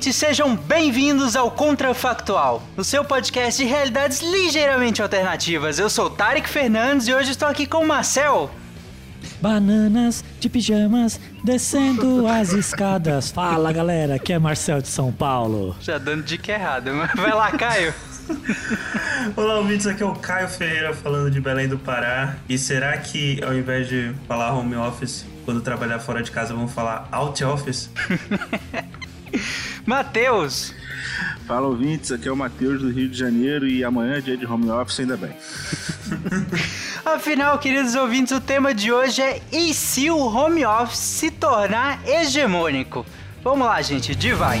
ouvintes, sejam bem-vindos ao Contrafactual, o seu podcast de realidades ligeiramente alternativas. Eu sou Tarek Fernandes e hoje estou aqui com o Marcel. Bananas de pijamas descendo as escadas. Fala galera, aqui é Marcel de São Paulo. Já dando dica errada, mas vai lá, Caio. Olá, ouvintes, aqui é o Caio Ferreira falando de Belém do Pará. E será que ao invés de falar home office, quando trabalhar fora de casa, vamos falar out office? Matheus! Fala ouvintes, aqui é o Matheus do Rio de Janeiro e amanhã é dia de home office, ainda bem. Afinal, queridos ouvintes, o tema de hoje é e se o home office se tornar hegemônico? Vamos lá, gente, devagar.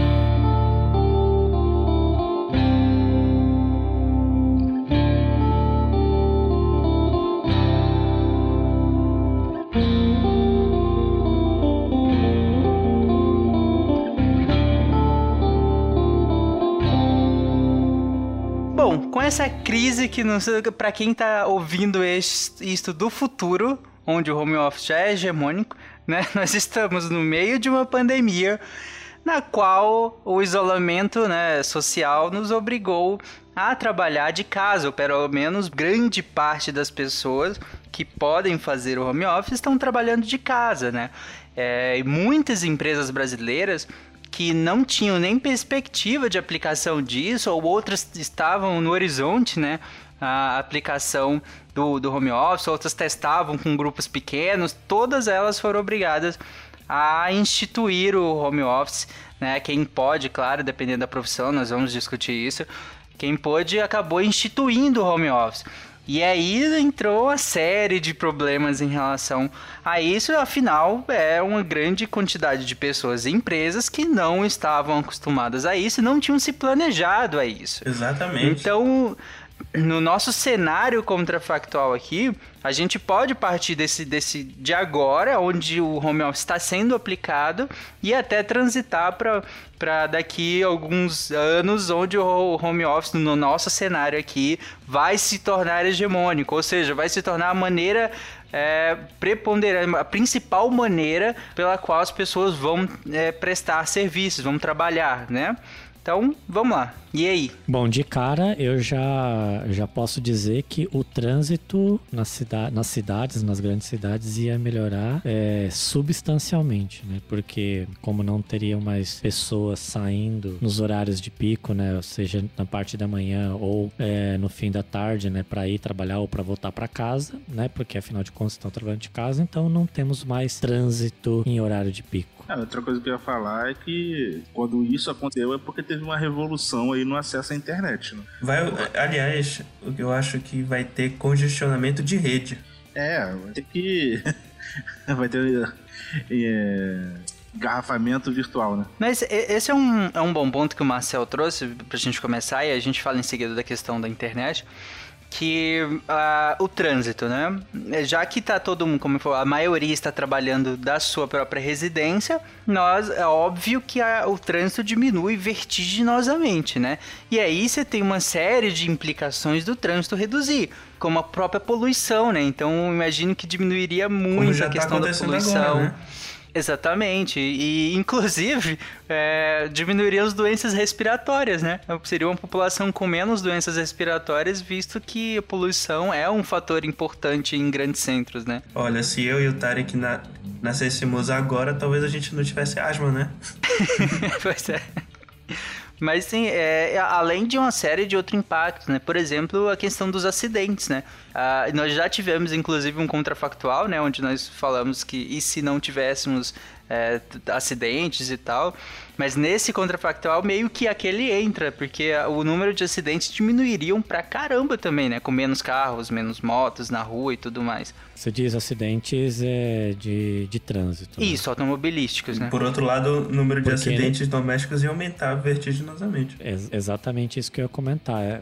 Essa crise que para quem tá ouvindo isto do futuro, onde o home office já é hegemônico, né? Nós estamos no meio de uma pandemia na qual o isolamento né, social nos obrigou a trabalhar de casa, ou pelo menos grande parte das pessoas que podem fazer o home office estão trabalhando de casa, né? É, e muitas empresas brasileiras que não tinham nem perspectiva de aplicação disso, ou outras estavam no horizonte, né? A aplicação do, do home office, outras testavam com grupos pequenos, todas elas foram obrigadas a instituir o home office, né? Quem pode, claro, dependendo da profissão, nós vamos discutir isso. Quem pôde acabou instituindo o home office. E aí entrou a série de problemas em relação a isso, afinal, é uma grande quantidade de pessoas e empresas que não estavam acostumadas a isso e não tinham se planejado a isso. Exatamente. Então, no nosso cenário contrafactual aqui, a gente pode partir desse, desse de agora, onde o home office está sendo aplicado, e até transitar para daqui alguns anos, onde o home office, no nosso cenário aqui, vai se tornar hegemônico, ou seja, vai se tornar a maneira é, preponderante, a principal maneira pela qual as pessoas vão é, prestar serviços, vão trabalhar, né? Então, vamos lá. E aí? Bom, de cara, eu já, já posso dizer que o trânsito na cida nas cidades, nas grandes cidades, ia melhorar é, substancialmente, né? Porque como não teriam mais pessoas saindo nos horários de pico, né? Ou seja, na parte da manhã ou é, no fim da tarde, né? Para ir trabalhar ou para voltar para casa, né? Porque afinal de contas estão trabalhando de casa, então não temos mais trânsito em horário de pico. Outra coisa que eu ia falar é que quando isso aconteceu é porque teve uma revolução aí no acesso à internet. Né? Vai, aliás, o que eu acho que vai ter congestionamento de rede. É, vai ter que. vai ter. É garrafamento virtual, né? Mas esse é um, é um bom ponto que o Marcel trouxe pra gente começar e a gente fala em seguida da questão da internet que uh, o trânsito, né? Já que tá todo mundo, como falou, a maioria está trabalhando da sua própria residência, nós é óbvio que a, o trânsito diminui vertiginosamente, né? E aí você tem uma série de implicações do trânsito reduzir, como a própria poluição, né? Então imagino que diminuiria muito a tá questão tá da poluição. Agora, né? Exatamente. E, inclusive, é, diminuiria as doenças respiratórias, né? Seria uma população com menos doenças respiratórias, visto que a poluição é um fator importante em grandes centros, né? Olha, se eu e o Tarek na, nascêssemos agora, talvez a gente não tivesse asma, né? pois é. Mas sim, é, é, além de uma série de outros impactos, né? Por exemplo, a questão dos acidentes, né? Ah, nós já tivemos, inclusive, um contrafactual, né? Onde nós falamos que e se não tivéssemos é, acidentes e tal. Mas nesse contrafactual, meio que aquele entra, porque o número de acidentes diminuiriam pra caramba também, né? Com menos carros, menos motos na rua e tudo mais. Você diz acidentes é, de, de trânsito. né? Isso, automobilísticos, né? Por outro lado, o número de Porque, né? acidentes domésticos ia aumentar vertiginosamente. É exatamente isso que eu ia comentar. É,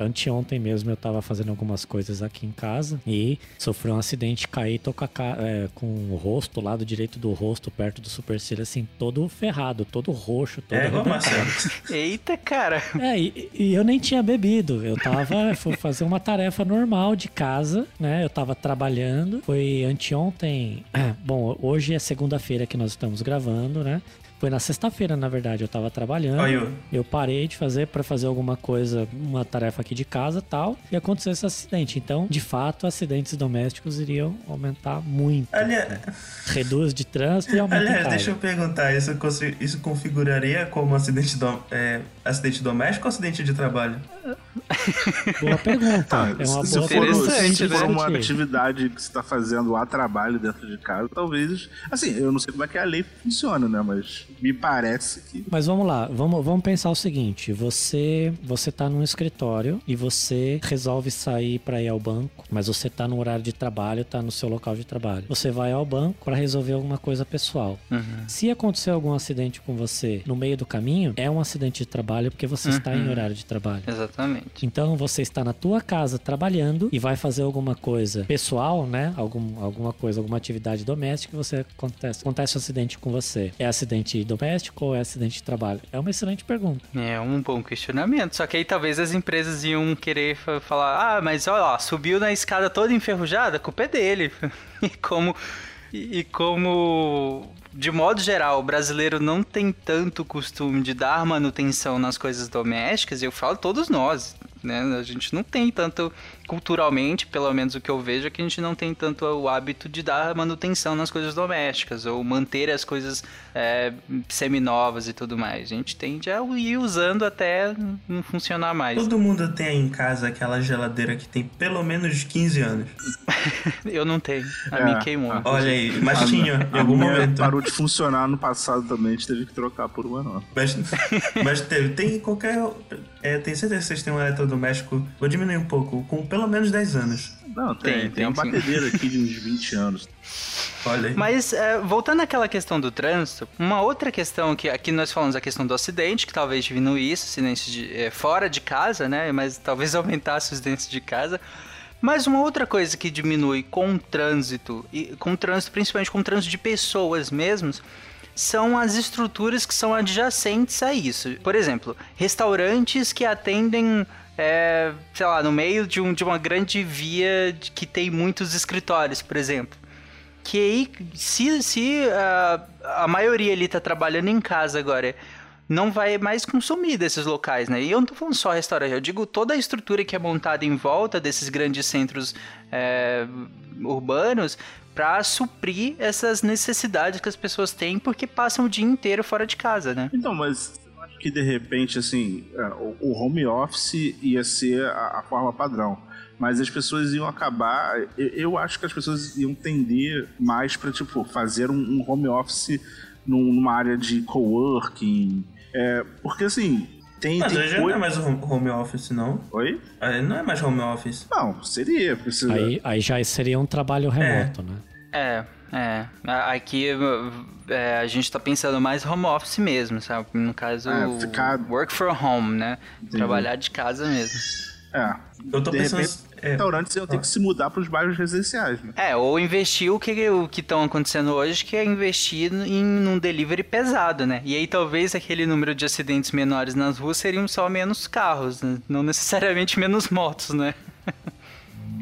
Anteontem mesmo eu tava fazendo algumas coisas aqui em casa e sofri um acidente, caí, tô com, a ca- é, com o rosto, o lado direito do rosto, perto do supercílio, assim, todo ferrado, todo roxo, todo É. Marcelo. Eita, cara. É, e, e eu nem tinha bebido. Eu tava, fui fazer uma tarefa normal de casa, né? Eu tava trabalhando. Foi anteontem. Bom, hoje é segunda-feira que nós estamos gravando, né? Foi na sexta-feira, na verdade, eu tava trabalhando. Eu- Eu parei de fazer pra fazer alguma coisa, uma tarefa aqui de casa tal, e aconteceu esse acidente. Então, de fato, acidentes domésticos iriam aumentar muito. aliás, Reduz de trânsito e aumenta aliás deixa eu perguntar, isso, isso configuraria como acidente, dom- é, acidente doméstico ou acidente de trabalho? Boa pergunta. é uma se boa for, interessante, se for né? uma atividade que você está fazendo a trabalho dentro de casa, talvez. Assim, eu não sei como é que a lei funciona, né? Mas me parece que. Mas vamos lá, vamos, vamos pensar o seguinte: você você tá num escritório e você resolve sair para ir ao banco, mas você tá no horário de trabalho, tá no seu local de trabalho. Você vai ao banco para resolver alguma coisa pessoal. Se acontecer algum acidente com você no meio do caminho, é um acidente de trabalho porque você está em horário de trabalho. Exatamente. Então você está na tua casa trabalhando e vai fazer alguma coisa pessoal, né? Algum, alguma coisa, alguma atividade doméstica, e você acontece, acontece um acidente com você. É acidente doméstico ou é acidente de trabalho? É uma excelente pergunta. É um bom questionamento. Só que aí talvez as empresas iam querer fa- falar: ah, mas olha lá, subiu na escada toda enferrujada, a culpa é dele. e como. E como. De modo geral, o brasileiro não tem tanto costume de dar manutenção nas coisas domésticas, e eu falo todos nós, né? A gente não tem tanto, culturalmente, pelo menos o que eu vejo, é que a gente não tem tanto o hábito de dar manutenção nas coisas domésticas, ou manter as coisas é, seminovas e tudo mais. A gente tende a ir usando até não funcionar mais. Todo mundo tem aí em casa aquela geladeira que tem pelo menos 15 anos. Eu não tenho. A É. minha queimou. Olha aí, mas tinha em A algum momento. parou de funcionar no passado também, a gente teve que trocar por uma nova. Mas, mas teve, tem qualquer. É, tem certeza que vocês têm um eletrodoméstico. Vou diminuir um pouco, com pelo menos 10 anos. Não, tem, Tem, tem, tem uma batedeira aqui de uns 20 anos. Olha aí. Mas, é, voltando àquela questão do trânsito, uma outra questão que aqui nós falamos a questão do acidente, que talvez diminuísse acidentes de, é, fora de casa, né? Mas talvez aumentasse os acidentes de casa. Mas uma outra coisa que diminui com o trânsito, e com o trânsito, principalmente com o trânsito de pessoas mesmos, são as estruturas que são adjacentes a isso. Por exemplo, restaurantes que atendem, é, sei lá, no meio de, um, de uma grande via que tem muitos escritórios, por exemplo que aí, se, se ah, a maioria ali tá trabalhando em casa agora, não vai mais consumir desses locais, né? E eu não tô falando só restaurante, eu digo toda a estrutura que é montada em volta desses grandes centros é, urbanos para suprir essas necessidades que as pessoas têm porque passam o dia inteiro fora de casa, né? Então, mas que de repente, assim, é, o home office ia ser a, a forma padrão. Mas as pessoas iam acabar. Eu, eu acho que as pessoas iam tender mais para, tipo, fazer um, um home office num- numa área de coworking. É, porque, assim, tem. Mas tem hoje não coi- é mais home home office, não. Oi? Ah, Não é mais home office. Não, seria. Precisa... Aí, aí já seria um trabalho remoto, né? É, é. Aqui é, a gente tá pensando mais home office mesmo, sabe? No caso, É, ficar- work from home, né? Trabalhar de casa mesmo. É. Eu tô de pensando. repente, é, restaurantes iam ter que se mudar para os bairros residenciais, né? É, ou investir o que o que estão acontecendo hoje, que é investir em um delivery pesado, né? E aí talvez aquele número de acidentes menores nas ruas seriam só menos carros, né? não necessariamente menos motos, né?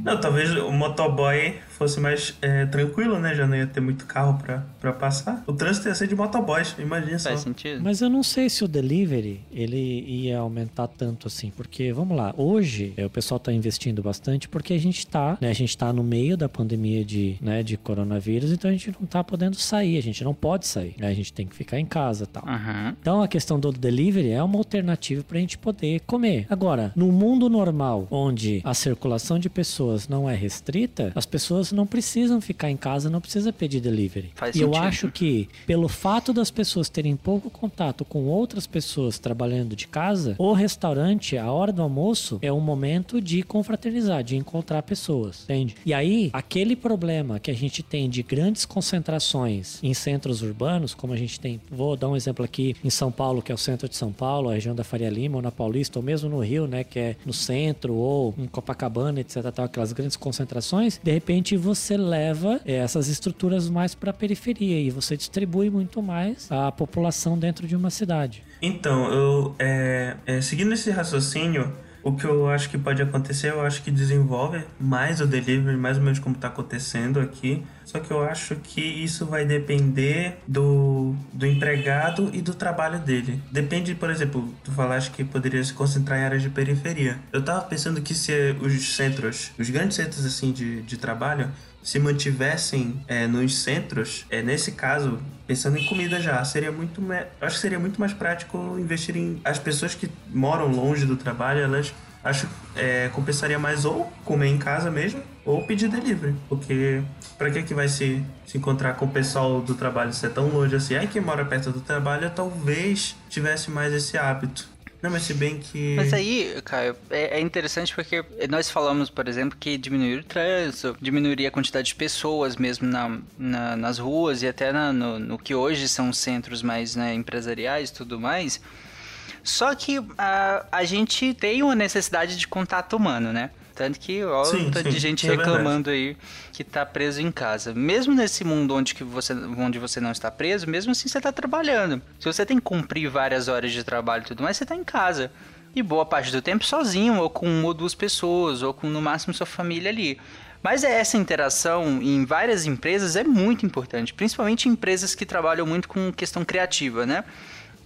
Não, talvez o motoboy fosse mais é, tranquilo, né? Já não ia ter muito carro pra, pra passar. O trânsito ia ser de motoboys, imagina só. Faz sentido. Mas eu não sei se o delivery ele ia aumentar tanto assim, porque vamos lá, hoje é, o pessoal tá investindo bastante porque a gente tá, né, a gente tá no meio da pandemia de, né, de coronavírus, então a gente não tá podendo sair, a gente não pode sair, né, a gente tem que ficar em casa, e tal. Uhum. Então a questão do delivery é uma alternativa pra gente poder comer. Agora, no mundo normal, onde a circulação de pessoas não é restrita, as pessoas pessoas não precisam ficar em casa, não precisa pedir delivery. Faz e eu sentido. acho que, pelo fato das pessoas terem pouco contato com outras pessoas trabalhando de casa, o restaurante, a hora do almoço, é um momento de confraternizar, de encontrar pessoas, entende? E aí, aquele problema que a gente tem de grandes concentrações em centros urbanos, como a gente tem, vou dar um exemplo aqui em São Paulo, que é o centro de São Paulo, a região da Faria Lima, ou na Paulista, ou mesmo no Rio, né, que é no centro, ou em Copacabana, etc, tal, aquelas grandes concentrações, de repente você leva eh, essas estruturas mais para a periferia e você distribui muito mais a população dentro de uma cidade. Então, eu é, é, seguindo esse raciocínio, o que eu acho que pode acontecer, eu acho que desenvolve mais o delivery, mais ou menos como está acontecendo aqui. Só que eu acho que isso vai depender do, do empregado e do trabalho dele. Depende, por exemplo, tu falaste que poderia se concentrar em áreas de periferia. Eu tava pensando que se os centros, os grandes centros assim de, de trabalho, se mantivessem é, nos centros, é, nesse caso, pensando em comida já, seria muito. me- Acho que seria muito mais prático investir em. As pessoas que moram longe do trabalho, elas. Acho é, compensaria mais ou comer em casa mesmo, ou pedir delivery. Porque pra que que vai se, se encontrar com o pessoal do trabalho se é tão longe assim? Aí quem mora perto do trabalho talvez tivesse mais esse hábito. Não, mas se bem que. Mas aí, Caio, é, é interessante porque nós falamos, por exemplo, que diminuir o trânsito, diminuiria a quantidade de pessoas mesmo na, na- nas ruas e até na- no, no que hoje são centros mais né, empresariais e tudo mais. Só que a, a gente tem uma necessidade de contato humano, né? Tanto que tanto sim, de gente é reclamando aí que tá preso em casa. Mesmo nesse mundo onde, que você, onde você não está preso, mesmo assim você tá trabalhando. Se você tem que cumprir várias horas de trabalho e tudo mais, você tá em casa. E boa parte do tempo sozinho, ou com uma ou duas pessoas, ou com no máximo sua família ali. Mas essa interação em várias empresas é muito importante, principalmente em empresas que trabalham muito com questão criativa, né?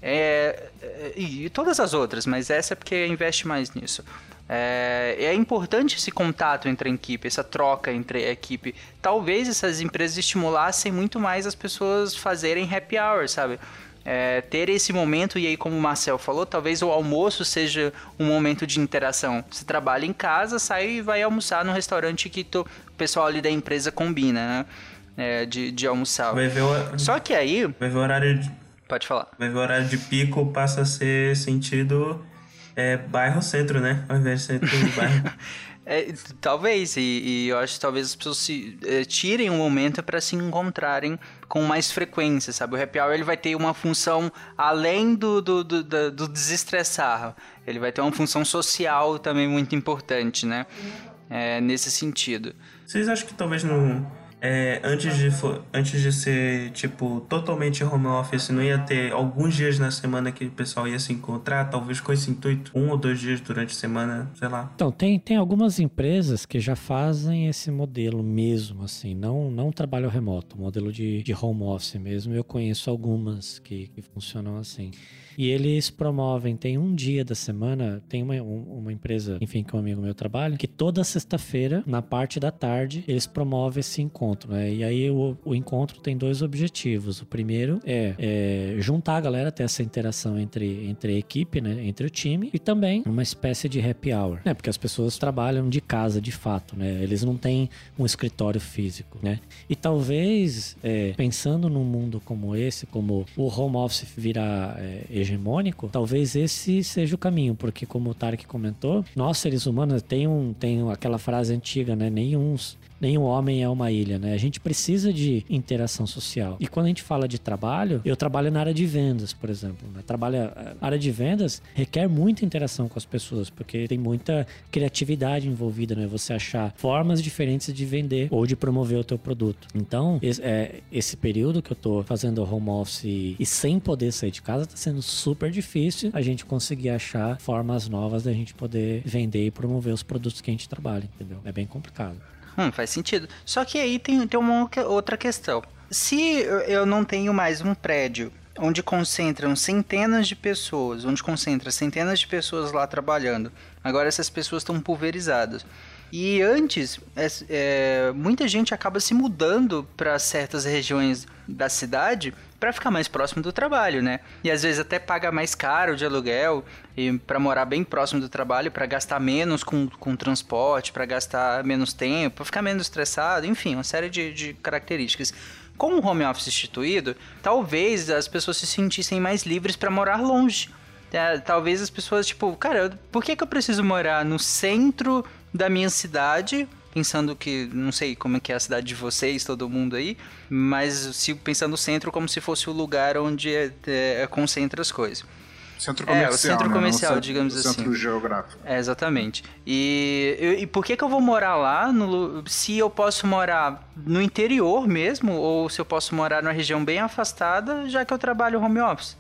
É, é, e todas as outras, mas essa é porque investe mais nisso. É, é importante esse contato entre a equipe, essa troca entre a equipe. Talvez essas empresas estimulassem muito mais as pessoas fazerem happy hour, sabe? É, ter esse momento, e aí, como o Marcel falou, talvez o almoço seja um momento de interação. Você trabalha em casa, sai e vai almoçar no restaurante que o pessoal ali da empresa combina, né? É, de, de almoçar. O, Só que aí. vai ver o horário de, Pode falar. vai ver o horário de pico passa a ser sentido é, bairro-centro, né? Ao invés de centro bairro. É, talvez, e, e eu acho que talvez as pessoas se, eh, tirem um momento para se encontrarem com mais frequência, sabe? O happy hour ele vai ter uma função além do, do, do, do- do desestressar, ele vai ter uma função social também muito importante, né? É, nesse sentido. Vocês acham que talvez não. É, antes, de, antes de ser, tipo, totalmente home office, não ia ter alguns dias na semana que o pessoal ia se encontrar? Talvez com esse intuito? Um ou dois dias durante a semana, sei lá. Então, tem, tem algumas empresas que já fazem esse modelo mesmo, assim, não, não trabalho remoto, modelo de, de home office mesmo. Eu conheço algumas que, que funcionam assim. E eles promovem, tem um dia da semana, tem uma, um- uma empresa, enfim, que um amigo meu trabalha, que toda sexta-feira, na parte da tarde, eles promovem esse encontro, né? E aí o, o encontro tem dois objetivos. O primeiro é, é juntar a galera, ter essa interação entre, entre a equipe, né? Entre o time, e também uma espécie de happy hour, né? Porque as pessoas trabalham de casa de fato, né? Eles não têm um escritório físico, né? E talvez, é, pensando num mundo como esse, como o home office virar é, hegemônico, talvez esse seja o caminho, porque como o Tarek comentou, nós seres humanos tem um tem aquela frase antiga, né? Nenhum Nenhum homem é uma ilha, né? A gente precisa de interação social. E quando a gente fala de trabalho, eu trabalho na área de vendas, por exemplo. Né? Trabalha, a área de vendas requer muita interação com as pessoas, porque tem muita criatividade envolvida, né? Você achar formas diferentes de vender ou de promover o teu produto. Então, esse, é, esse período que eu tô fazendo home office e, e sem poder sair de casa, tá sendo super difícil a gente conseguir achar formas novas da gente poder vender e promover os produtos que a gente trabalha, entendeu? É bem complicado. Hum, faz sentido. Só que aí tem, tem uma outra- questão. Se eu não tenho mais um prédio onde concentram centenas de pessoas, onde concentra centenas de pessoas lá trabalhando, agora essas pessoas estão pulverizadas. E antes, é, é, muita gente acaba se mudando para certas regiões da cidade para ficar mais próximo do trabalho, né? E às vezes até paga mais caro de aluguel e para morar bem próximo do trabalho, para gastar menos com, com transporte, para gastar menos tempo, para ficar menos estressado, enfim, uma série de, de características. Com o home office instituído, talvez as pessoas se sentissem mais livres para morar longe. É, talvez as pessoas, tipo, cara, por que, que eu preciso morar no centro da minha cidade pensando que, não sei como é que é a cidade de vocês, todo mundo aí, mas se pensando no centro como se fosse o lugar onde é, é, concentra as coisas. Centro comercial. É, o centro né? comercial, Não o digamos centro assim. Centro geográfico. É, exatamente. E, e, e por que, que eu vou morar lá no, se eu posso morar no interior mesmo, ou se eu posso morar numa região bem afastada, já que eu trabalho home office?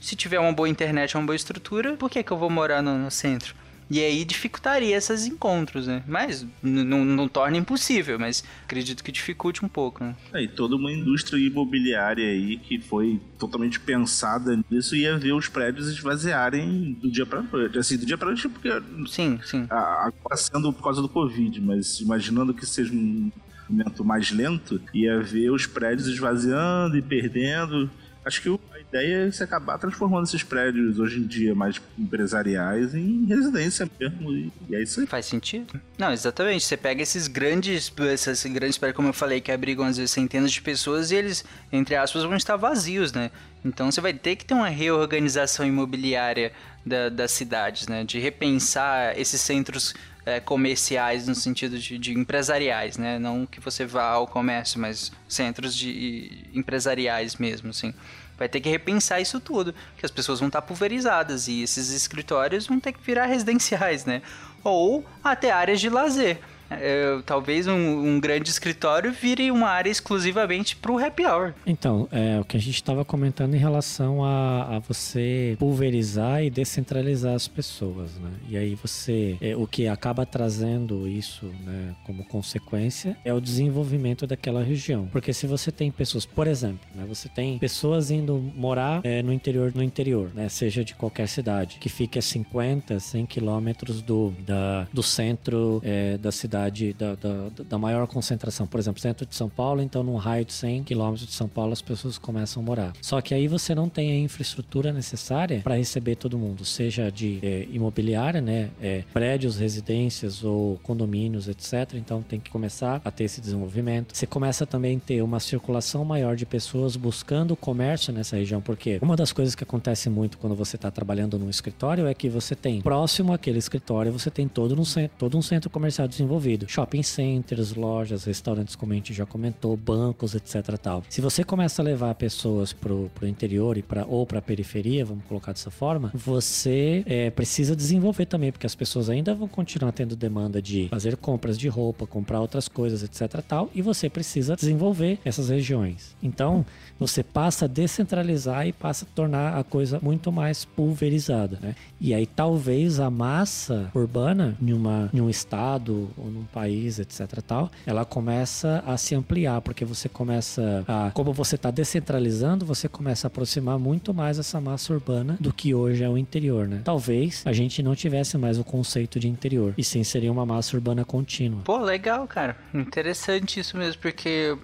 Se tiver uma boa internet, uma boa estrutura, por que, que eu vou morar no, no centro? E aí dificultaria esses encontros, né? Mas não torna impossível, mas acredito que dificulte um pouco, né? É, e toda uma indústria imobiliária aí que foi totalmente pensada nisso ia ver os prédios esvaziarem do dia pra noite. Assim, do dia pra noite porque... Sim, sim. Agora sendo por causa do Covid, mas imaginando que seja um momento mais lento, ia ver os prédios esvaziando e perdendo. Acho que a ideia é se acabar transformando esses prédios hoje em dia mais empresariais em residência mesmo. E, e é isso aí. Faz sentido? Não, exatamente. Você pega esses grandes, esses grandes prédios, como eu falei, que abrigam às vezes centenas de pessoas e eles, entre aspas, vão estar vazios, né? Então você vai ter que ter uma reorganização imobiliária da, das cidades, né? De repensar esses centros é, comerciais no sentido de, de, empresariais, né? Não que você vá ao comércio, mas centros de empresariais mesmo, assim. Vai ter que repensar isso tudo, que as pessoas vão estar pulverizadas e esses escritórios vão ter que virar residenciais, né? Ou até áreas de lazer. É, talvez um, um, grande escritório vire uma área exclusivamente para o happy hour. Então, é o que a gente estava comentando em relação a, a, você pulverizar e descentralizar as pessoas, né? E aí você, é, o que acaba trazendo isso, né, como consequência, é o desenvolvimento daquela região. Porque se você tem pessoas, por exemplo, né, você tem pessoas indo morar é, no interior, no interior, né, seja de qualquer cidade, que fique a 50, 100 quilômetros do, da, do centro é, da cidade cidade da, da, da, maior concentração. Por exemplo, centro de São Paulo, então num raio de 100 quilômetros de São Paulo as pessoas começam a morar. Só que aí você não tem a infraestrutura necessária para receber todo mundo, seja de é, imobiliária, né, é, prédios, residências ou condomínios, etc. Então tem que começar a ter esse desenvolvimento. Você começa também a ter uma circulação maior de pessoas buscando comércio nessa região, porque uma das coisas que acontece muito quando você está trabalhando num escritório é que você tem próximo àquele escritório, você tem todo um, todo um centro comercial desenvolvido envolvido. Shopping centers, lojas, restaurantes, como a gente já comentou, bancos, etc. Tal. Se você começa a levar pessoas pro, pro interior e pra, ou pra periferia, vamos colocar dessa forma, você é, precisa desenvolver também, porque as pessoas ainda vão continuar tendo demanda de fazer compras de roupa, comprar outras coisas, etc. Tal, e você precisa desenvolver essas regiões. Então, você passa a descentralizar e passa a tornar a coisa muito mais pulverizada, né? E aí talvez a massa urbana em, uma, em um estado ou num país, etc tal, ela começa a se ampliar, porque você começa a, como você está descentralizando, você começa a aproximar muito mais essa massa urbana do que hoje é o interior, né? Talvez a gente não tivesse mais o conceito de interior, e sim seria uma massa urbana contínua. Pô, legal, cara. Interessante isso mesmo, porque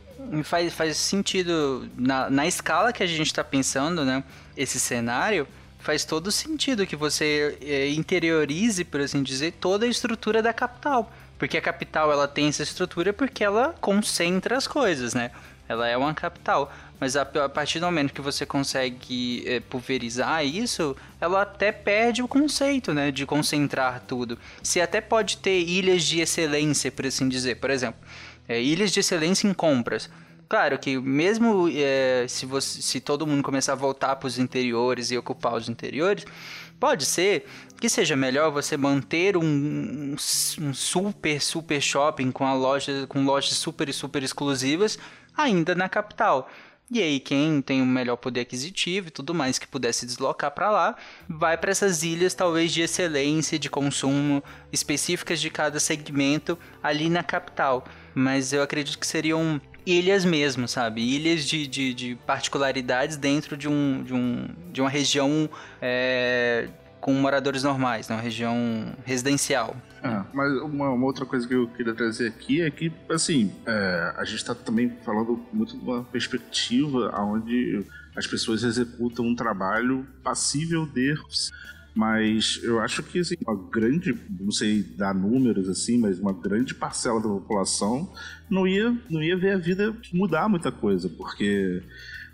faz, faz sentido na, na escala que a gente está pensando, né? Esse cenário faz todo sentido que você é, interiorize, por assim dizer, toda a estrutura da capital. Porque a capital ela tem essa estrutura porque ela concentra as coisas, né? Ela é uma capital. Mas a, a partir do momento que você consegue é, pulverizar isso, ela até perde o conceito, né? De concentrar tudo. Você até pode ter ilhas de excelência, por assim dizer. Por exemplo, é, ilhas de excelência em compras. Claro que mesmo é, se, você, se todo mundo começar a voltar para os interiores e ocupar os interiores, pode ser que seja melhor você manter um, um, super, super shopping com, a loja, com lojas super super exclusivas ainda na capital. E aí, quem tem o um melhor poder aquisitivo e tudo mais que pudesse deslocar para lá, vai para essas ilhas, talvez de excelência, de consumo, específicas de cada segmento ali na capital. Mas eu acredito que seriam ilhas mesmo, sabe? Ilhas de, de, de particularidades dentro de, um, de, um, de uma região é, com moradores normais, numa região residencial. É, mas uma, uma, outra coisa que eu queria trazer aqui é que, assim, é, a gente está também falando muito de uma perspectiva onde as pessoas executam um trabalho passível de mas eu acho que assim, uma grande, não sei dar números assim, mas uma grande parcela da população não ia, não ia ver a vida mudar muita coisa, porque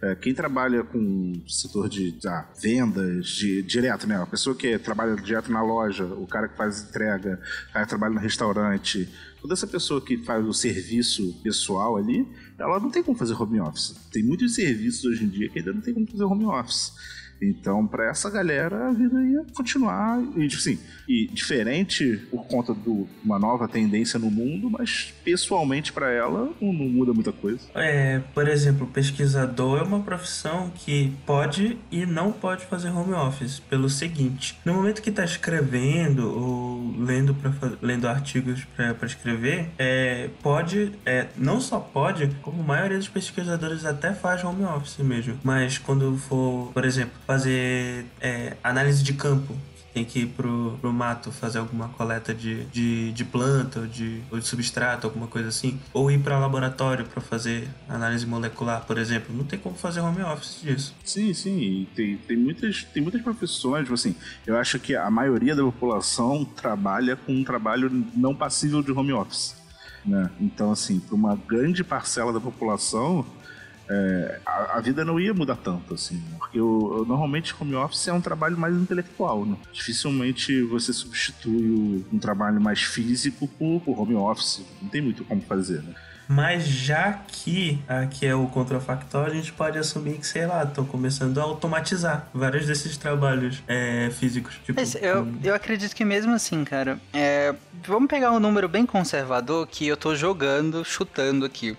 é, quem trabalha com setor de ah, vendas de, direto, né? A pessoa que trabalha direto na loja, o cara que faz entrega, o cara que trabalha no restaurante, toda essa pessoa que faz o serviço pessoal ali, ela não tem como fazer home office. Tem muitos serviços hoje em dia que ainda não tem como fazer home office. Então, para essa galera, a vida ia continuar. E, tipo assim, e diferente por conta de uma nova tendência no mundo, mas pessoalmente para ela não, não, muda muita coisa. É, por exemplo, pesquisador é uma profissão que pode e não pode fazer home office, pelo seguinte: no momento que está escrevendo ou lendo, pra, lendo artigos para escrever, é, pode, é, não só pode, como a maioria dos pesquisadores até faz home office mesmo, mas quando for, por exemplo, fazer é, análise de campo. Tem que ir pro, pro mato fazer alguma coleta de, de, de planta ou de, ou de substrato, alguma coisa assim. Ou ir para laboratório para fazer análise molecular, por exemplo. Não tem como fazer home office disso. Sim, sim. Tem, tem, muitas, tem muitas profissões, tipo assim, eu acho que a maioria da população trabalha com um trabalho não passível de home office. Né? Então, assim, para uma grande parcela da população, é, a, a, vida não ia mudar tanto, assim. Porque eu, eu, normalmente home office é um trabalho mais intelectual, né? Dificilmente você substitui um trabalho mais físico por, por home office. Não tem muito como fazer, né? Mas já que aqui é o contrafactual, a gente pode assumir que, sei lá, estão começando a automatizar vários desses trabalhos é, físicos. Tipo, eu, eu acredito que mesmo assim, cara, é, vamos pegar um número bem conservador que eu tô jogando, chutando aqui.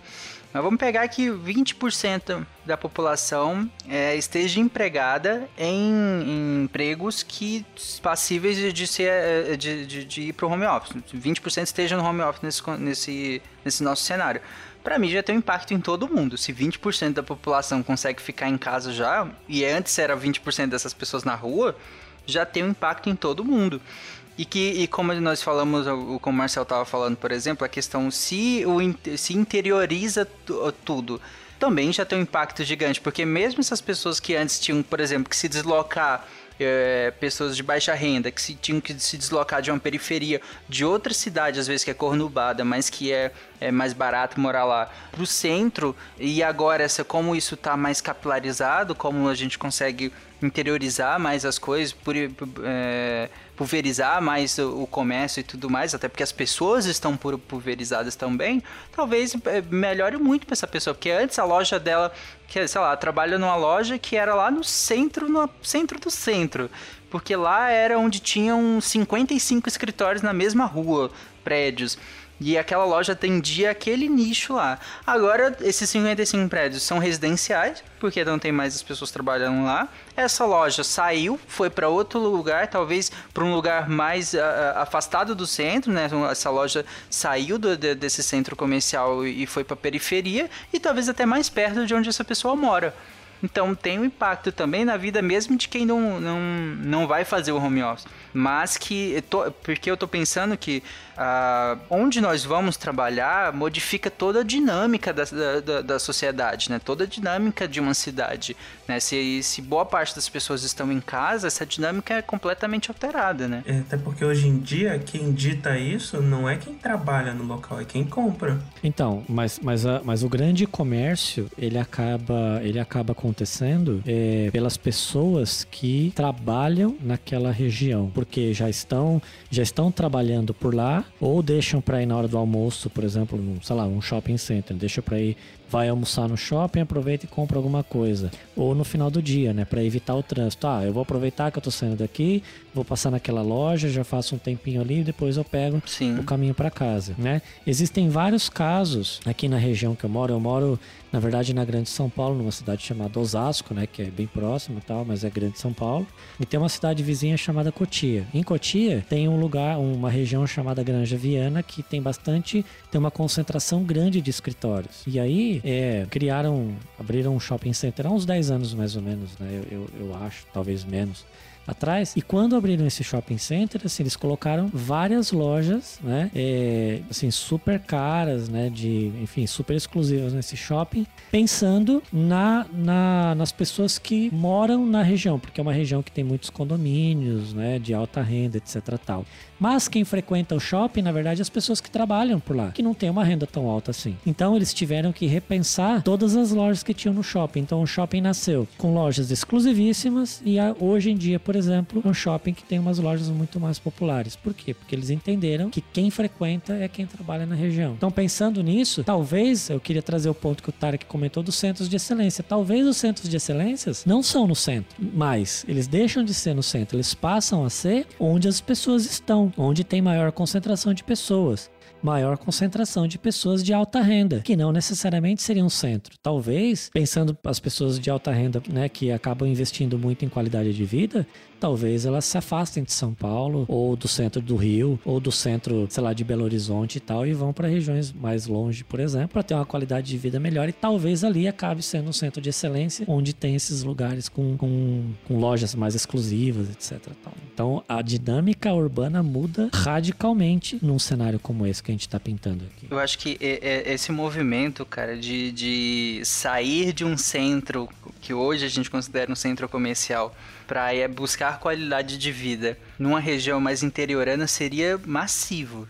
Mas vamos pegar que 20% da população é, esteja empregada em, em, empregos que passíveis de, ser, é, de, de, de ir para o home office. 20% esteja no home office nesse, nesse, nesse nosso cenário. Para mim já tem um impacto em todo mundo. Se 20% da população consegue ficar em casa já, e antes era 20% dessas pessoas na rua, já tem um impacto em todo mundo. E que, e como nós falamos, como o Marcel estava falando, por exemplo, a questão se, o, se interioriza tudo, também já tem um impacto gigante, porque mesmo essas pessoas que antes tinham, por exemplo, que se deslocar é, pessoas de baixa renda que se, tinham que se deslocar de uma periferia de outra cidade, às vezes que é cornubada, mas que é, é mais barato morar lá, para o centro, e agora essa, como isso está mais capilarizado, como a gente consegue interiorizar mais as coisas, por, é, pulverizar mais o, o, comércio e tudo mais, até porque as pessoas estão pulverizadas também, talvez é, melhore muito para essa pessoa, porque antes a loja dela, que sei lá, trabalha numa loja que era lá no centro, no centro do centro, porque lá era onde tinham 55 escritórios na mesma rua, prédios. E aquela loja atendia aquele nicho lá. Agora, esses 55 prédios são residenciais, porque não tem mais as pessoas trabalhando lá. Essa loja saiu, foi para outro lugar, talvez para um lugar mais uh, afastado do centro, né? Essa loja saiu do, de, desse centro comercial e foi para periferia e talvez até mais perto de onde essa pessoa mora. Então tem um impacto também na vida mesmo de quem não, não, não vai fazer o home office. Mas que. Tô, porque eu tô pensando que uh, onde nós vamos trabalhar modifica toda a dinâmica da, da, da, sociedade, né? Toda a dinâmica de uma cidade. Né? Se, se boa parte das pessoas estão em casa, essa dinâmica é completamente alterada, né? É, até porque hoje em dia quem dita isso não é quem trabalha no local, é quem compra. Então, mas, mas, a, mas o grande comércio ele acaba, ele acaba acontecendo é, pelas pessoas que trabalham naquela região porque já estão, já estão trabalhando por lá ou deixam para ir na hora do almoço, por exemplo, num, sei lá, um shopping center, deixa para ir vai almoçar no shopping, aproveita e compra alguma coisa. Ou no final do dia, né, para evitar o trânsito. Ah, eu vou aproveitar que eu tô saindo daqui, vou passar naquela loja, já faço um tempinho ali e depois eu pego Sim. o caminho para casa, né? Existem vários casos aqui na região que eu moro. Eu moro, na verdade, na Grande São Paulo, numa cidade chamada Osasco, né, que é bem próximo e tal, mas é Grande São Paulo. E tem uma cidade vizinha chamada Cotia. Em Cotia tem um lugar, uma região chamada Granja Viana que tem bastante, tem uma concentração grande de escritórios. E aí é, criaram, abriram um shopping center há uns 10 anos mais ou menos, né? Eu, eu, eu acho, talvez menos. Atrás. E quando abriram esse shopping center, assim, eles colocaram várias lojas, né? É, assim, super caras, né? De, enfim, super exclusivas nesse shopping, pensando na, na, nas pessoas que moram na região, porque é uma região que tem muitos condomínios, né? De alta renda, etc. Tal. Mas quem frequenta o shopping, na verdade, é as pessoas que trabalham por lá, que não tem uma renda tão alta assim. Então eles tiveram que repensar todas as lojas que tinham no shopping. Então o shopping nasceu com lojas exclusivíssimas e hoje em dia, por exemplo, um shopping que tem umas lojas muito mais populares. Por quê? Porque eles entenderam que quem frequenta é quem trabalha na região. Então pensando nisso, talvez eu queria trazer o ponto que o Tarek comentou dos centros de excelência. Talvez os centros de excelências não são no centro, mas eles deixam de ser no centro, eles passam a ser onde as pessoas estão onde tem maior concentração de pessoas maior concentração de pessoas de alta renda, que não necessariamente seria um centro. Talvez, pensando as pessoas de alta renda, né, que acabam investindo muito em qualidade de vida, talvez elas se afastem de São Paulo ou do centro do Rio ou do centro, sei lá, de Belo Horizonte e tal e vão para regiões mais longe, por exemplo, para ter uma qualidade de vida melhor e talvez ali acabe sendo um centro de excelência onde tem esses lugares com, com, com lojas mais exclusivas, etc. Tal. Então a dinâmica urbana muda radicalmente num cenário como esse que a gente está pintando aqui. Eu acho que esse movimento, cara, de, de sair de um centro que hoje a gente considera um centro comercial praia, buscar qualidade de vida numa região mais interiorana seria massivo.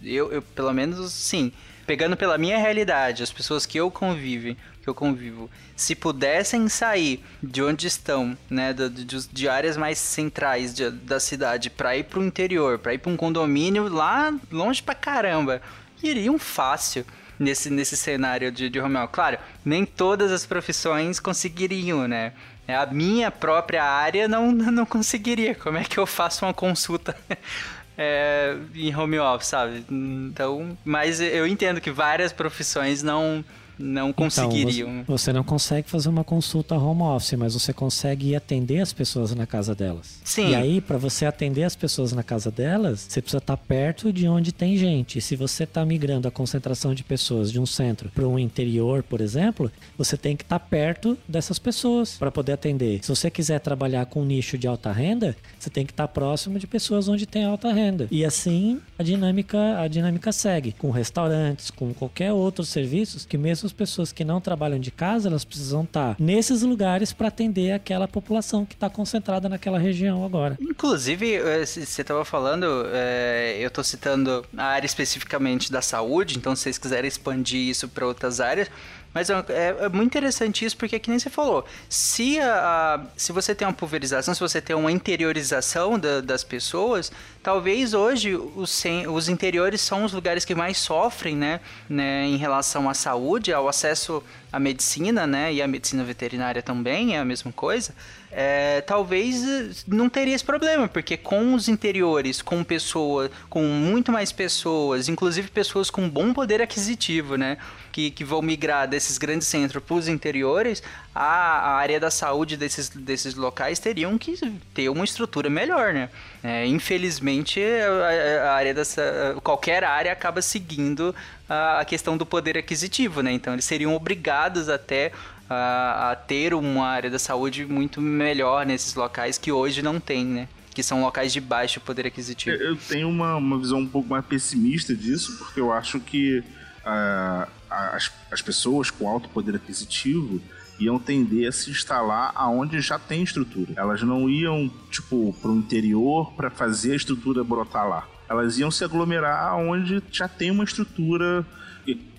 Eu, eu pelo menos, sim, pegando pela minha realidade, as pessoas que eu convivo, que eu convivo, se pudessem sair de onde estão, né, de, de áreas mais centrais de, da cidade para ir para o interior, para ir para um condomínio lá longe pra caramba, iriam fácil nesse, nesse cenário de, de home office. Claro, nem todas as profissões conseguiriam, né? É, a minha própria área não, não conseguiria. Como é que eu faço uma consulta é, em home office, sabe? Então, mas eu entendo que várias profissões não não então, conseguiriam. Então, você não consegue fazer uma consulta home office, mas você consegue atender as pessoas na casa delas. Sim. E aí, para você atender as pessoas na casa delas, você precisa estar tá perto de onde tem gente. E se você está migrando a concentração de pessoas de um centro para um interior, por exemplo, você tem que estar tá perto dessas pessoas para poder atender. Se você quiser trabalhar com um nicho de alta renda, você tem que estar tá próximo de pessoas onde tem alta renda. E assim a dinâmica, a dinâmica segue com restaurantes, com qualquer outros serviços que mesmo as pessoas que não trabalham de casa, elas precisam estar nesses lugares para atender aquela população que está concentrada naquela região agora. Inclusive, eh, você estava falando, é, eu estou citando a área especificamente da saúde, então se vocês quiserem expandir isso para outras áreas, mas é, é, é, muito interessante isso porque, que nem você falou, se, a, se você tem uma pulverização, se você tem uma interiorização da, das pessoas, talvez hoje os, os interiores são os lugares que mais sofrem, né, né, em relação à saúde, ao acesso à medicina, né, e à medicina veterinária também é a mesma coisa é, talvez eh, não teria esse problema, porque com os interiores, com pessoas, com muito mais pessoas, inclusive pessoas com bom poder aquisitivo, né? Que, que vão migrar desses grandes centros para os interiores, a, a, área da saúde desses, desses locais teriam que ter uma estrutura melhor, né? É, infelizmente, a, a, área dessa, qualquer área acaba seguindo a, a questão do poder aquisitivo, né? Então, eles seriam obrigados até a, a ter uma área da saúde muito melhor nesses locais que hoje não tem, né? que são locais de baixo poder aquisitivo. Eu tenho uma, uma visão um pouco mais pessimista disso, porque eu acho que uh, as, as pessoas com alto poder aquisitivo iam tender a se instalar aonde já tem estrutura. Elas não iam, tipo, para o interior para fazer a estrutura brotar lá. Elas iam se aglomerar onde já tem uma estrutura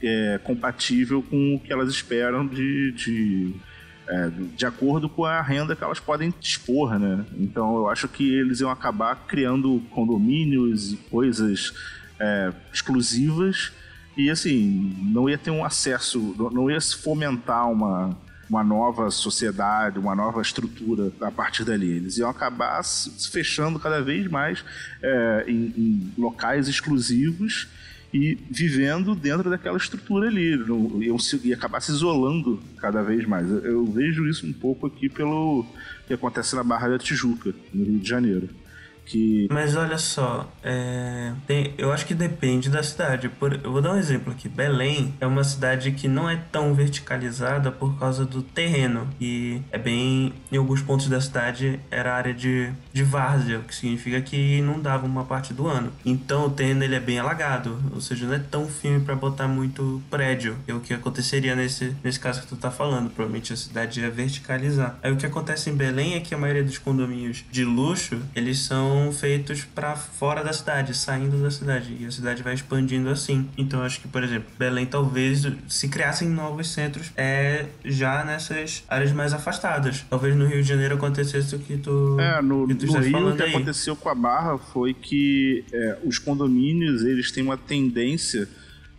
é, compatível com o que elas esperam de, de, é, de acordo com a renda que elas podem dispor, né? Então eu acho que eles iam acabar criando condomínios e coisas é, exclusivas e assim não ia ter um acesso, não ia se fomentar uma uma nova sociedade, uma nova estrutura a partir dali. Eles iam acabar se fechando cada vez mais é, em, em locais exclusivos e vivendo dentro daquela estrutura ali. e acabar se isolando cada vez mais. Eu vejo isso um pouco aqui pelo que acontece na Barra da Tijuca, no Rio de Janeiro. Que Mas olha só, é, tem- eu acho que depende da cidade. Por- eu vou dar um exemplo aqui. Belém é uma cidade que não é tão verticalizada por causa do terreno. E é bem. Em alguns pontos da cidade era área de, de várzea, o que significa que inundava uma parte do ano. Então o terreno ele é bem alagado, ou seja, não é tão firme para botar muito prédio. É o que aconteceria nesse, nesse caso que tu tá falando. Provavelmente a cidade ia verticalizar. Aí o que acontece em Belém é que a maioria dos condomínios de luxo eles são feitos para fora da cidade, saindo da cidade. E a cidade vai expandindo assim. Então acho que, por exemplo, Belém talvez se criassem novos centros é, já nessas áreas mais afastadas. Talvez no Rio de Janeiro acontecesse o que tu, É, no, que tu no Rio o que aí. aconteceu com a Barra foi que é, os condomínios eles têm uma tendência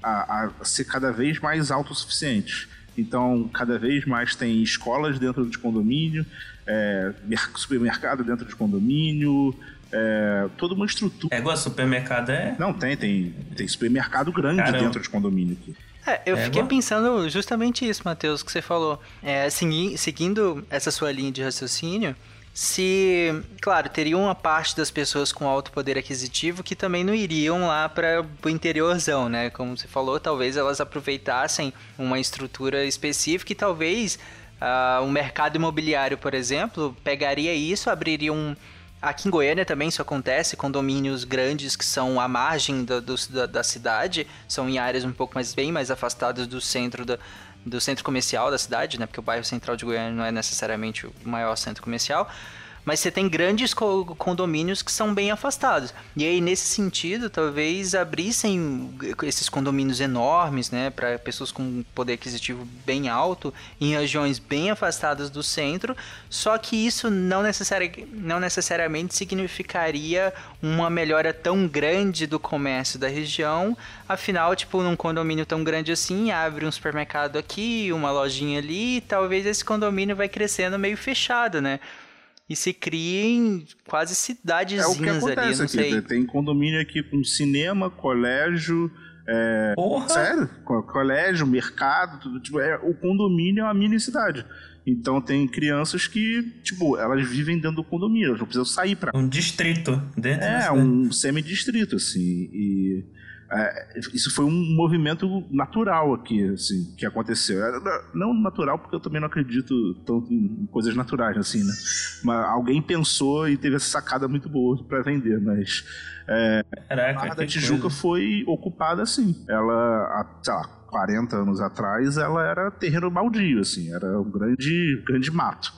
a, a ser cada vez mais autossuficientes. Então, cada vez mais tem escolas dentro de condomínio, é, mer- supermercado dentro de condomínio, é, toda uma estrutura. É igual supermercado é. Não, tem, tem, tem supermercado grande Caramba. dentro de condomínio aqui. É, eu É, fiquei igual? pensando justamente isso, Matheus, que você falou. É, segui- seguindo essa sua linha de raciocínio, se, claro, teria uma parte das pessoas com alto poder aquisitivo que também não iriam lá para o interiorzão, né? Como você falou, talvez elas aproveitassem uma estrutura específica e talvez ah, o mercado imobiliário, por exemplo, pegaria isso, abriria um, Aqui em Goiânia também isso acontece, condomínios grandes que são à margem da, do- da, da cidade, são em áreas um pouco mais bem mais afastadas do centro da, do centro comercial da cidade, né? Porque o bairro central de Goiânia não é necessariamente o maior centro comercial. Mas você tem grandes co- condomínios que são bem afastados. E aí, nesse sentido, talvez abrissem esses condomínios enormes, né, para pessoas com poder aquisitivo bem alto, em regiões bem afastadas do centro. Só que isso não, necessari não necessariamente significaria uma melhora tão grande do comércio da região. Afinal, tipo, num condomínio tão grande assim, abre um supermercado aqui, uma lojinha ali, e talvez esse condomínio vai crescendo meio fechado, né? E se criem quase É cidadezinhas o que ali, acontece não aqui. sei. né? Tem condomínio aqui com cinema, colégio, é, Porra! Sério? Co- Colégio, mercado, tudo. Tipo, é, o condomínio é uma mini cidade. Então tem crianças que, tipo, elas vivem dentro do condomínio, elas não precisam sair pra. Um distrito dentro É, um semi-distrito, assim. E é, isso foi um movimento natural aqui, assim, que aconteceu. Era- Não natural, porque eu também não acredito tanto em coisas naturais, assim, né? Mas alguém pensou e teve essa sacada muito boa pra vender, mas a Caraca, Barra da Tijuca coisa. foi ocupada assim. Ela, há, sei lá, 40 anos atrás, ela era terreno baldio, assim, era um grande, grande mato.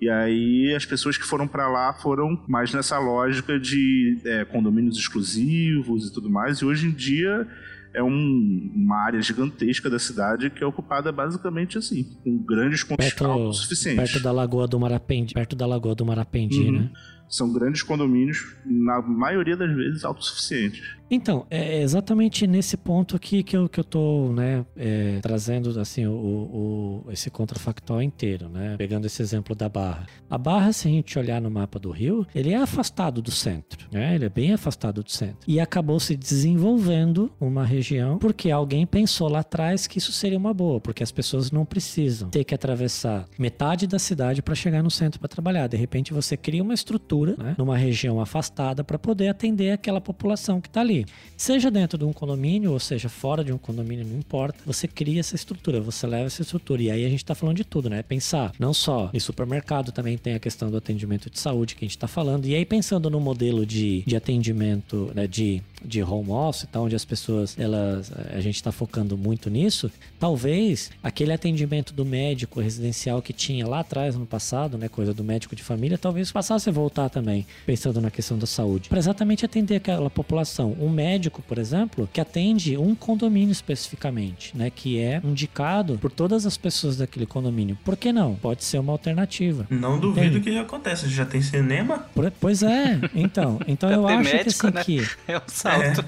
E aí as pessoas que foram pra lá foram mais nessa lógica de é, condomínios exclusivos e tudo mais. E hoje em dia é um- uma área gigantesca da cidade que é ocupada basicamente assim, com grandes pontos Perto, autossuficientes. perto da Lagoa do Marapendi, perto da Lagoa do Marapendi, Uhum. né? São grandes condomínios, na maioria das vezes, autossuficientes. Então, é exatamente nesse ponto aqui que eu, que eu tô, né, é, trazendo, assim, o, o- esse contrafactual inteiro, né, pegando esse exemplo da Barra. A Barra, se a gente olhar no mapa do Rio, ele é afastado do centro, né, ele é bem afastado do centro. E acabou se desenvolvendo uma região porque alguém pensou lá atrás que isso seria uma boa, porque as pessoas não precisam ter que atravessar metade da cidade para chegar no centro para trabalhar. De repente, você cria uma estrutura, né, numa região afastada para poder atender aquela população que está ali. Seja dentro de um condomínio ou seja fora de um condomínio, não importa. Você cria essa estrutura, você leva essa estrutura. E aí a gente está falando de tudo, né? Pensar não só em supermercado, também tem a questão do atendimento de saúde que a gente está falando. E aí pensando no modelo de, de atendimento, né, de, de home office, tá? onde as pessoas, elas, a gente está focando muito nisso, talvez aquele atendimento do médico residencial que tinha lá atrás no passado, né, coisa do médico de família, talvez passasse a voltar também, pensando na questão da saúde, para exatamente atender aquela população. Um médico, por exemplo, que atende um condomínio especificamente, né, que é indicado por todas as pessoas daquele condomínio. Por que não? Pode ser uma alternativa. Não duvido Entende? que acontece. Já tem cinema? Pois é, então, então eu acho que médico, assim né? que É um salto.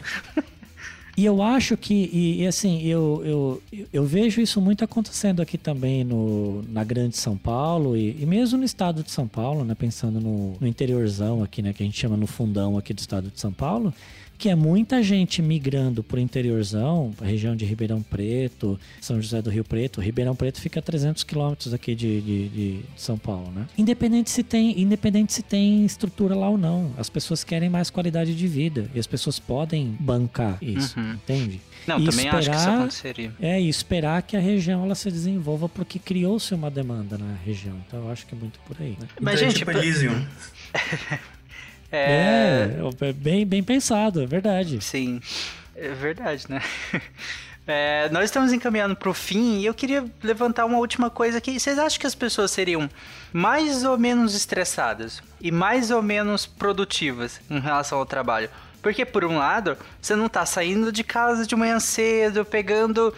E eu acho que, e, e assim, eu, eu, eu vejo isso muito acontecendo aqui também no, na Grande São Paulo e, e mesmo no estado de São Paulo, né? Pensando no, no interiorzão aqui, né? Que a gente chama no fundão aqui do estado de São Paulo. Que é muita gente migrando pro interiorzão, a região de Ribeirão Preto, São José do Rio Preto. Ribeirão Preto fica a 300 quilômetros aqui de, de, de São Paulo, né? Independente se tem, independente se tem estrutura lá ou não, as pessoas querem mais qualidade de vida e as pessoas podem bancar isso, Uhum. entende? Não, E também acho que isso esperar- aconteceria. É, e esperar que a região ela se desenvolva porque criou-se uma demanda na região. Então eu acho que é muito por aí, né? Mas, Então é gente, tipo pra- Elysium. É, É, é bem, bem pensado, é verdade. Sim, é verdade, né? É, nós estamos encaminhando para o fim e eu queria levantar uma última coisa aqui. Vocês acham que as pessoas seriam mais ou menos estressadas e mais ou menos produtivas em relação ao trabalho? Porque, por um lado, você não tá saindo de casa de manhã cedo, pegando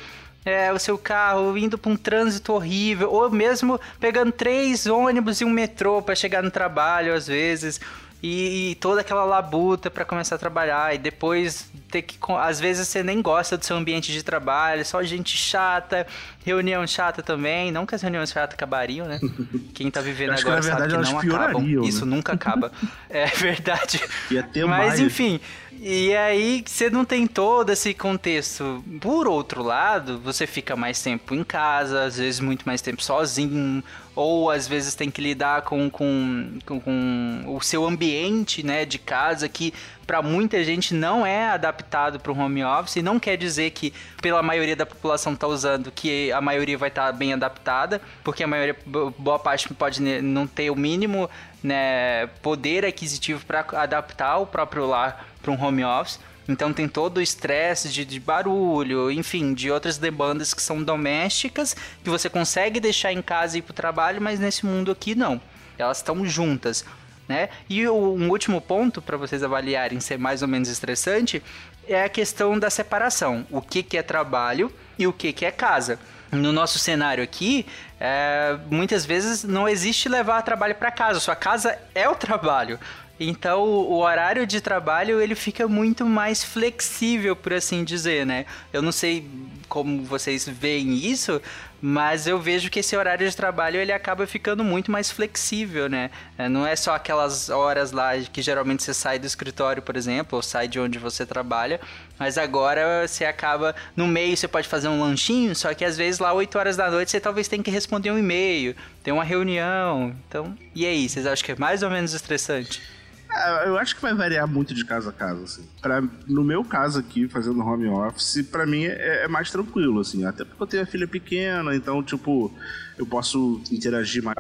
é, o seu carro, indo para um trânsito horrível, ou mesmo pegando três ônibus e um metrô para chegar no trabalho, às vezes e, e toda aquela labuta para começar a trabalhar e depois ter que às vezes você nem gosta do seu ambiente de trabalho, só gente chata, reunião chata também, não que as reuniões chatas acabariam, né? Quem tá vivendo que, agora na verdade, sabe que não acabam. né? Isso nunca acaba. é verdade. Ia ter Mas mais. enfim, e aí você não tem todo esse contexto. Por outro lado, você fica mais tempo em casa, às vezes muito mais tempo sozinho, ou às vezes tem que lidar com, com, com, com o seu ambiente né, de casa, que para muita gente não é adaptado para o home office, e não quer dizer que pela maioria da população tá usando que a maioria vai estar bem adaptada, porque a maioria, bo- boa parte pode não ter o mínimo né, poder aquisitivo para adaptar o próprio lar para um home office. Então tem todo o estresse de, de barulho, enfim, de outras demandas que são domésticas, que você consegue deixar em casa e ir para o trabalho, mas nesse mundo aqui não. Elas estão juntas. Né? E o- um último ponto para vocês avaliarem ser mais ou menos estressante é a questão da separação. O que, que é trabalho e o que, que é casa. No nosso cenário aqui, é, muitas vezes não existe levar trabalho para casa. Sua casa é o trabalho. Então, o horário de trabalho ele fica muito mais flexível, por assim dizer, né? Eu não sei como vocês veem isso, mas eu vejo que esse horário de trabalho ele acaba ficando muito mais flexível, né? É, Não é só aquelas horas lá que geralmente você sai do escritório, por exemplo, ou sai de onde você trabalha, mas agora você acaba no meio você pode fazer um lanchinho, só que às vezes lá 8 horas da noite você talvez tenha que responder um e-mail, tem uma reunião. Então, e aí, vocês acham que é mais ou menos estressante? Ah, Eu acho que vai variar muito de casa a casa, assim. Pra, no meu caso aqui, fazendo home office, pra mim é, é mais tranquilo, assim. Até porque eu tenho a filha pequena, então, tipo, eu posso interagir mais.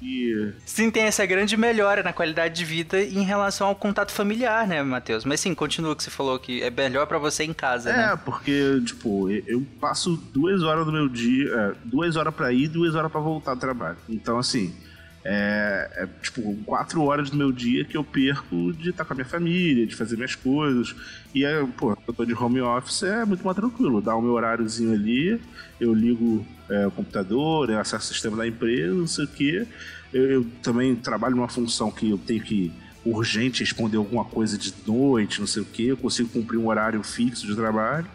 Sim, tem essa grande melhora na qualidade de vida em relação ao contato familiar, né, Matheus? Mas sim, continua o que você falou que é melhor pra você em casa, É, né? porque, tipo, eu- passo duas horas do meu dia, é, duas horas pra ir, duas horas pra voltar do trabalho. Então, assim, é, é, tipo quatro horas do meu dia que eu perco de estar com a minha família, de fazer minhas coisas. E, é, pô, eu tô de home office, é muito mais tranquilo. Dá o meu horáriozinho ali, eu ligo é, o computador, eu acesso o sistema da empresa, não sei o quê. Eu, eu também trabalho numa função que eu tenho que urgente responder alguma coisa de noite, não sei o quê. Eu consigo cumprir um horário fixo de trabalho.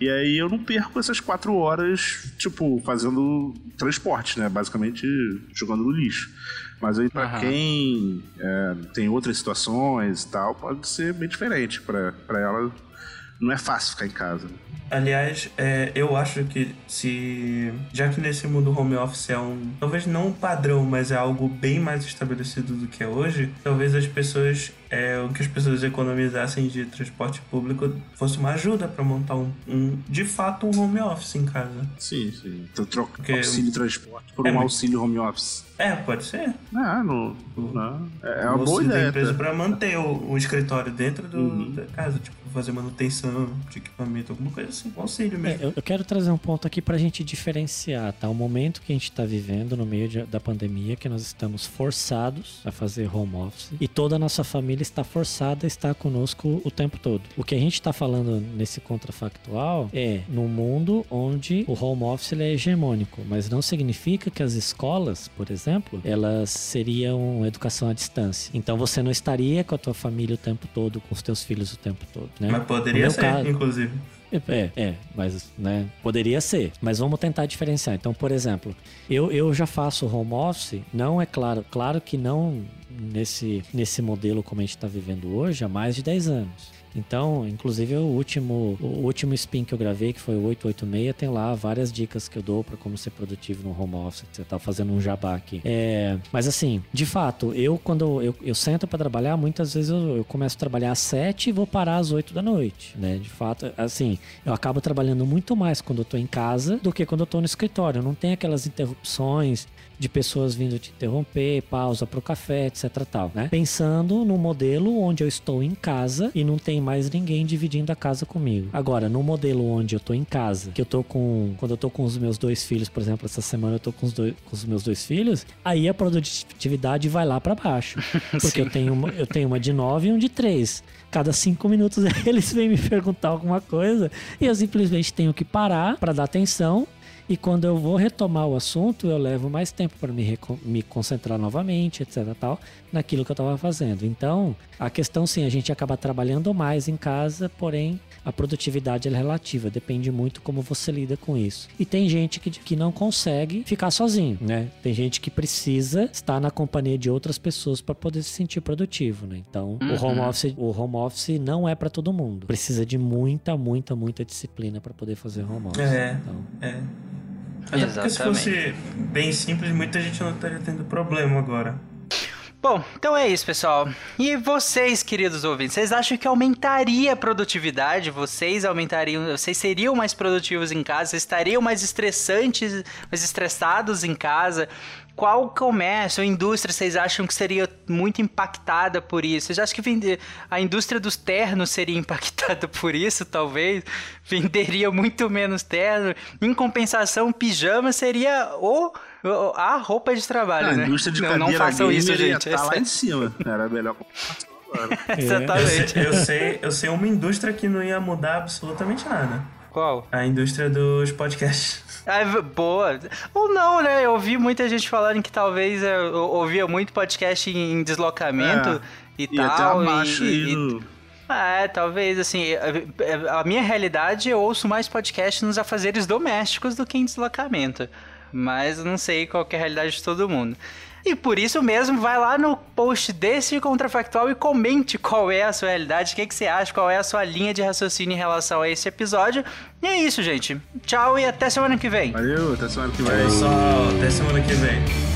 E aí eu não perco essas quatro horas, tipo, fazendo transporte, né? Basicamente jogando no lixo. Mas aí, pra Aham. quem é, tem outras situações e tal, pode ser bem diferente. Pra ela, não é fácil ficar em casa. Aliás, é, eu acho que se. Já que nesse mundo home office é um. Talvez não um padrão, mas é algo bem mais estabelecido do que é hoje, talvez as pessoas. É, o que as pessoas economizassem de transporte público fosse uma ajuda pra montar um, um- De fato, um home office em casa. Sim, sim. Então troca Porque- auxílio transporte por É, um auxílio home office. É, pode ser. Não, não. não. É é O uma boa auxílio da ideia. empresa pra manter o, o escritório dentro do, Uhum. da casa, tipo, fazer manutenção de equipamento, alguma coisa assim, um auxílio É, mesmo. eu, eu quero trazer um ponto aqui pra gente diferenciar, tá? O momento que a gente tá vivendo no meio de- da pandemia, que nós estamos forçados a fazer home office e toda a nossa família está forçada a estar conosco o tempo todo. O que a gente tá falando nesse contrafactual é num mundo onde o home office ele é hegemônico, mas não significa que as escolas, por exemplo, elas seriam educação à distância. Então você não estaria com a tua família o tempo todo, com os teus filhos o tempo todo, né? Mas poderia ser, caso- inclusive. é, é, mas né, poderia ser. Mas vamos tentar diferenciar. Então, por exemplo, eu, eu já faço home office, não é claro, claro que não nesse, nesse modelo como a gente está vivendo hoje há mais de 10 anos. Então, inclusive o último, o último spin que eu gravei, que foi o 886, tem lá várias dicas que eu dou para como ser produtivo no home office. Você tá fazendo um jabá aqui. É, mas assim, de fato, eu quando eu, eu sento para trabalhar, muitas vezes eu, eu, começo a trabalhar às 7 e vou parar às 8 da noite, né? De fato, assim, eu acabo trabalhando muito mais quando eu tô em casa do que quando eu tô no escritório. Não tem aquelas interrupções de pessoas vindo te interromper, pausa para o café, etc tal, né? Pensando no modelo onde eu estou em casa e não tem mais ninguém dividindo a casa comigo. Agora, no modelo onde eu tô em casa, que eu tô com quando eu tô com os meus dois filhos, por exemplo, essa semana eu tô com os, dois, com os meus dois filhos, aí a produtividade vai lá para baixo, porque eu tenho uma, eu tenho uma de nove e um de três. Cada cinco minutos eles vêm me perguntar alguma coisa e eu simplesmente tenho que parar para dar atenção e quando eu vou retomar o assunto, eu levo mais tempo para me, me concentrar novamente, etc. tal, naquilo que eu estava fazendo. Então, a questão sim, a gente acaba trabalhando mais em casa, porém a produtividade é relativa, depende muito como você lida com isso. E tem gente que, que não consegue ficar sozinho, né? Tem gente que precisa estar na companhia de outras pessoas para poder se sentir produtivo, né? Então, uhum. o home office, o home office não é para todo mundo. Precisa de muita, muita, muita disciplina para poder fazer home office. É. Então, é. Até porque se fosse bem simples, muita gente não estaria tendo problema agora. Bom, então é isso, pessoal. E vocês, queridos ouvintes, vocês acham que aumentaria a produtividade? Vocês aumentariam, vocês seriam mais produtivos em casa? Vocês estariam mais estressantes, mais estressados em casa? qual comércio ou indústria vocês acham que seria muito impactada por isso? Vocês acham que a indústria dos ternos seria impactada por isso, talvez? Venderia muito menos terno. Em compensação, pijama seria o a roupa de trabalho, a né? A indústria de não, não façam isso, gente. Tá lá em cima. Era melhor Exatamente. Eu sei, eu sei, eu sei uma indústria que não ia mudar absolutamente nada. Qual? A indústria dos podcasts. É, boa. Ou não, né? Eu ouvi muita gente falando que talvez eu ouvia muito podcast em deslocamento é, e, e tal. Até e, e, é, talvez, assim, a, a minha realidade eu ouço mais podcast nos afazeres domésticos do que em deslocamento. Mas eu não sei qual é a realidade de todo mundo. E por isso mesmo, vai lá no post desse contrafactual e comente qual é a sua realidade, o que, que você acha, qual é a sua linha de raciocínio em relação a esse episódio. E é isso, gente. Tchau e até semana que vem. Valeu, até semana que vem. Pessoal, até semana que vem.